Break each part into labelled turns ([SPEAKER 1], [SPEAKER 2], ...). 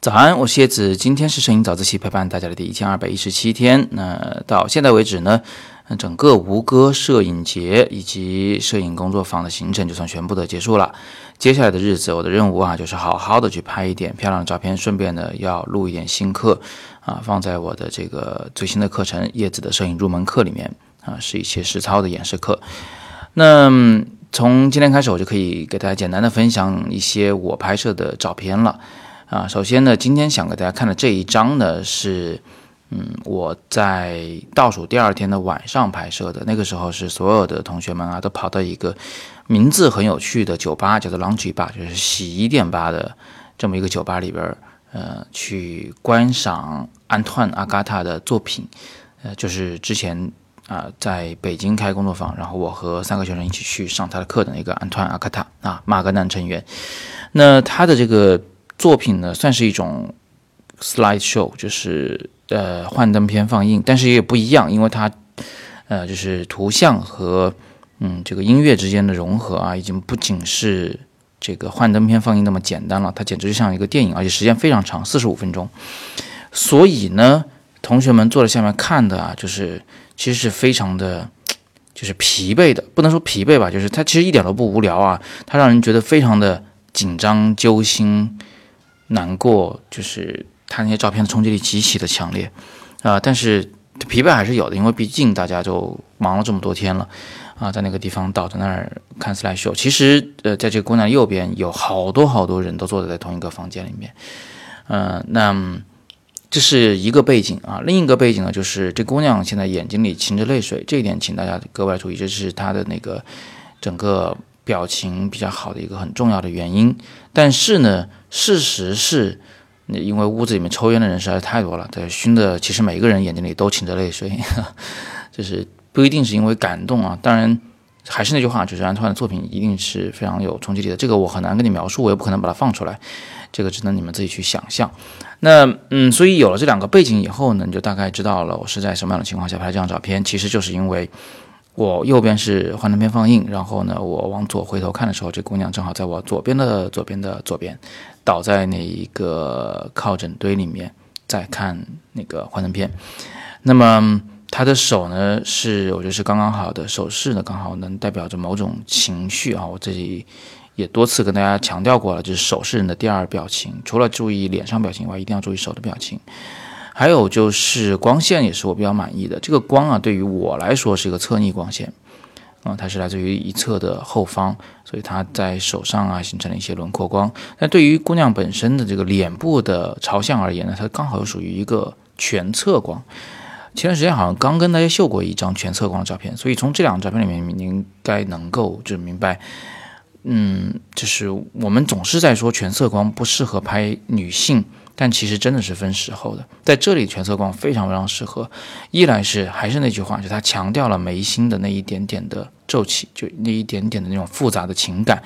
[SPEAKER 1] 早安，我是叶子，今天是摄影早自习陪伴大家的第一千二百一十七天。那到现在为止呢，整个吴哥摄影节以及摄影工作坊的行程就算全部的结束了。接下来的日子，我的任务啊，就是好好的去拍一点漂亮的照片，顺便呢要录一点新课啊，放在我的这个最新的课程《叶子的摄影入门课》里面啊，是一些实操的演示课。那从今天开始，我就可以给大家简单的分享一些我拍摄的照片了。啊，首先呢，今天想给大家看的这一张呢，是，嗯，我在倒数第二天的晚上拍摄的。那个时候是所有的同学们啊，都跑到一个名字很有趣的酒吧，叫做 Laundry Bar，就是洗衣店吧的这么一个酒吧里边，呃，去观赏安团阿嘎塔的作品。呃，就是之前啊，在北京开工作坊，然后我和三个学生一起去上他的课的那个安团阿卡塔啊，马格南成员。那他的这个。作品呢，算是一种 slide show，就是呃幻灯片放映，但是也不一样，因为它呃就是图像和嗯这个音乐之间的融合啊，已经不仅是这个幻灯片放映那么简单了，它简直就像一个电影，而且时间非常长，四十五分钟。所以呢，同学们坐在下面看的啊，就是其实是非常的，就是疲惫的，不能说疲惫吧，就是它其实一点都不无聊啊，它让人觉得非常的紧张揪心。难过就是他那些照片的冲击力极其的强烈，啊，但是疲惫还是有的，因为毕竟大家就忙了这么多天了，啊，在那个地方倒在那儿看 slide show。其实，呃，在这个姑娘右边有好多好多人都坐在同一个房间里面，嗯，那这是一个背景啊。另一个背景呢，就是这姑娘现在眼睛里噙着泪水，这一点请大家格外注意，这是她的那个整个表情比较好的一个很重要的原因。但是呢。事实是，那因为屋子里面抽烟的人实在是太多了，在熏的，其实每个人眼睛里都噙着泪水，就是不一定是因为感动啊。当然，还是那句话，就是安团的作品一定是非常有冲击力的。这个我很难跟你描述，我也不可能把它放出来，这个只能你们自己去想象。那嗯，所以有了这两个背景以后呢，你就大概知道了我是在什么样的情况下拍这张照片。其实就是因为。我右边是幻灯片放映，然后呢，我往左回头看的时候，这姑娘正好在我左边的左边的左边，倒在那一个靠枕堆里面，在看那个幻灯片。那么她的手呢，是我觉得是刚刚好的手势呢，刚好能代表着某种情绪啊。我自己也多次跟大家强调过了，就是手是人的第二表情，除了注意脸上表情以外，一定要注意手的表情。还有就是光线也是我比较满意的。这个光啊，对于我来说是一个侧逆光线，啊，它是来自于一侧的后方，所以它在手上啊形成了一些轮廓光。但对于姑娘本身的这个脸部的朝向而言呢，它刚好又属于一个全侧光。前段时间好像刚跟大家秀过一张全侧光的照片，所以从这两张照片里面，你应该能够就明白，嗯，就是我们总是在说全侧光不适合拍女性。但其实真的是分时候的，在这里全色光非常非常适合。一来是还是那句话，就它强调了眉心的那一点点的皱起，就那一点点的那种复杂的情感；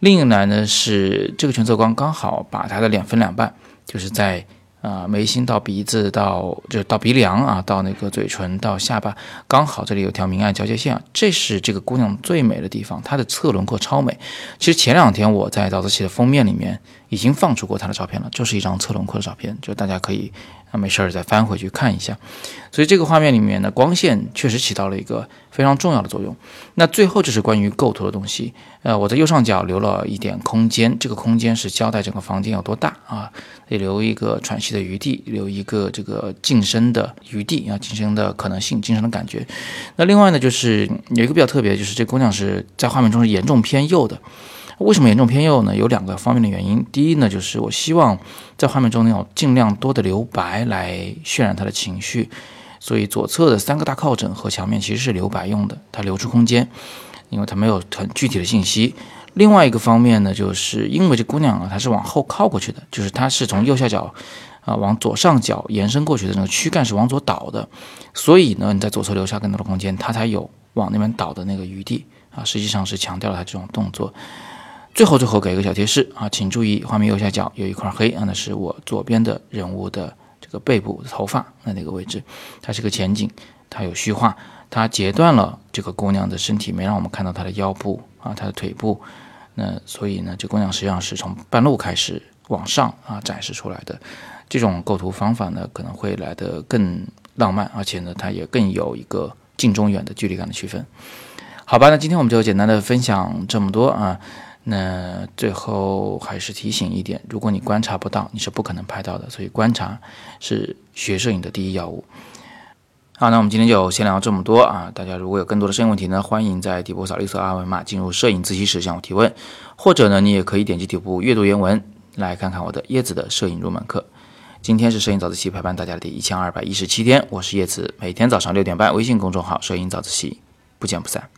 [SPEAKER 1] 另一来呢是这个全色光刚好把他的脸分两半，就是在。啊，眉心到鼻子到就是到鼻梁啊，到那个嘴唇到下巴，刚好这里有条明暗交界线，这是这个姑娘最美的地方，她的侧轮廓超美。其实前两天我在早自习的封面里面已经放出过她的照片了，就是一张侧轮廓的照片，就大家可以啊没事儿再翻回去看一下。所以这个画面里面的光线确实起到了一个非常重要的作用。那最后就是关于构图的东西，呃，我在右上角留了一点空间，这个空间是交代整个房间有多大啊。得留一个喘息的余地，留一个这个晋升的余地啊，晋升的可能性，晋升的感觉。那另外呢，就是有一个比较特别，就是这姑娘是在画面中是严重偏右的。为什么严重偏右呢？有两个方面的原因。第一呢，就是我希望在画面中能有尽量多的留白来渲染她的情绪，所以左侧的三个大靠枕和墙面其实是留白用的，它留出空间，因为它没有很具体的信息。另外一个方面呢，就是因为这姑娘啊，她是往后靠过去的，就是她是从右下角啊往左上角延伸过去的那个躯干是往左倒的，所以呢，你在左侧留下更多的空间，她才有往那边倒的那个余地啊。实际上是强调了她这种动作。最后最后给一个小提示啊，请注意画面右下角有一块黑啊，那是我左边的人物的这个背部头发那那个位置，它是个前景，它有虚化，它截断了这个姑娘的身体，没让我们看到她的腰部啊，她的腿部。那所以呢，这姑娘实际上是从半路开始往上啊展示出来的。这种构图方法呢，可能会来得更浪漫，而且呢，它也更有一个近中远的距离感的区分。好吧，那今天我们就简单的分享这么多啊。那最后还是提醒一点，如果你观察不到，你是不可能拍到的。所以观察是学摄影的第一要务。好，那我们今天就先聊这么多啊！大家如果有更多的摄影问题呢，欢迎在底部扫绿色二维码进入摄影自习室向我提问，或者呢，你也可以点击底部阅读原文来看看我的叶子的摄影入门课。今天是摄影早自习陪伴大家的第一千二百一十七天，我是叶子，每天早上六点半，微信公众号“摄影早自习”，不见不散。